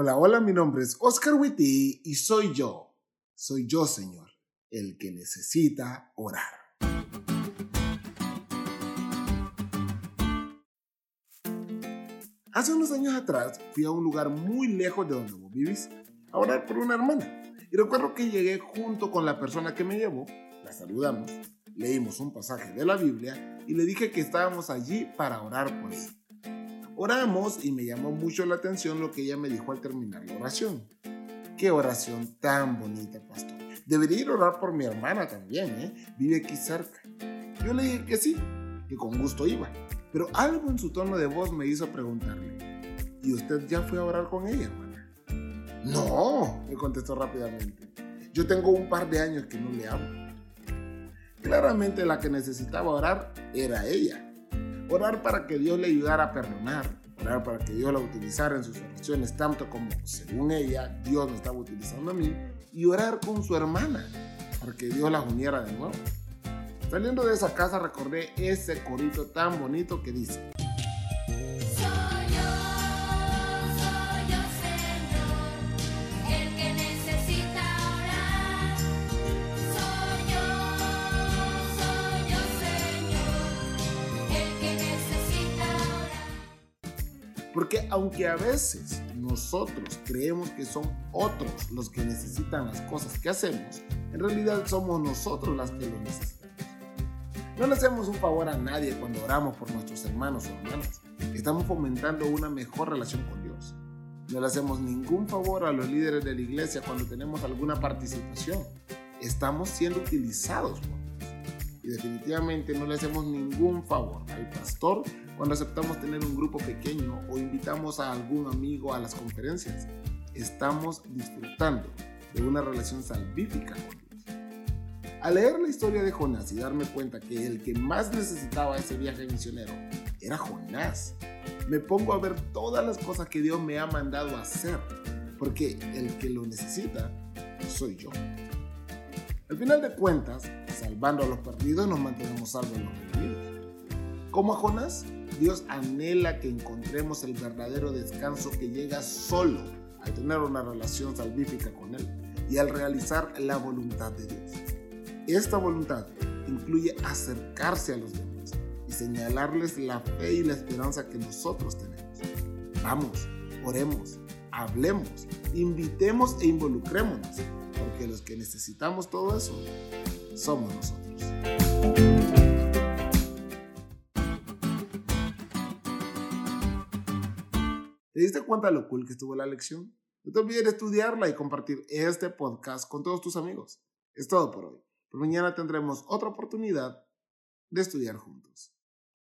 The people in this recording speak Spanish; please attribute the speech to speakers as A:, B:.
A: Hola, hola, mi nombre es Oscar Witty y soy yo, soy yo, Señor, el que necesita orar. Hace unos años atrás fui a un lugar muy lejos de donde vos vivís a orar por una hermana. Y recuerdo que llegué junto con la persona que me llevó, la saludamos, leímos un pasaje de la Biblia y le dije que estábamos allí para orar por ella. Oramos y me llamó mucho la atención lo que ella me dijo al terminar la oración. Qué oración tan bonita, pastor. Debería ir a orar por mi hermana también, ¿eh? Vive aquí cerca. Yo le dije que sí, que con gusto iba. Pero algo en su tono de voz me hizo preguntarle, ¿y usted ya fue a orar con ella, hermana? No, me contestó rápidamente. Yo tengo un par de años que no le hablo. Claramente la que necesitaba orar era ella Orar para que Dios le ayudara a perdonar. Orar para que Dios la utilizara en sus oraciones, tanto como, según ella, Dios me estaba utilizando a mí. Y orar con su hermana, para que Dios la uniera de nuevo. Saliendo de esa casa recordé ese corito tan bonito que dice, Porque aunque a veces nosotros creemos que son otros los que necesitan las cosas que hacemos, en realidad somos nosotros las que lo necesitamos. No le hacemos un favor a nadie cuando oramos por nuestros hermanos o hermanas. Estamos fomentando una mejor relación con Dios. No le hacemos ningún favor a los líderes de la iglesia cuando tenemos alguna participación. Estamos siendo utilizados por y definitivamente no le hacemos ningún favor al pastor cuando aceptamos tener un grupo pequeño o invitamos a algún amigo a las conferencias. Estamos disfrutando de una relación salvífica con Dios. Al leer la historia de Jonás y darme cuenta que el que más necesitaba ese viaje misionero era Jonás, me pongo a ver todas las cosas que Dios me ha mandado hacer, porque el que lo necesita soy yo. Al final de cuentas, salvando a los perdidos, nos mantenemos salvos los perdidos. Como a Jonás, Dios anhela que encontremos el verdadero descanso que llega solo al tener una relación salvífica con Él y al realizar la voluntad de Dios. Esta voluntad incluye acercarse a los demás y señalarles la fe y la esperanza que nosotros tenemos. Vamos, oremos, hablemos, invitemos e involucrémonos porque los que necesitamos todo eso somos nosotros. ¿Te diste cuenta lo cool que estuvo la lección? No te olvides de estudiarla y compartir este podcast con todos tus amigos. Es todo por hoy. Mañana tendremos otra oportunidad de estudiar juntos.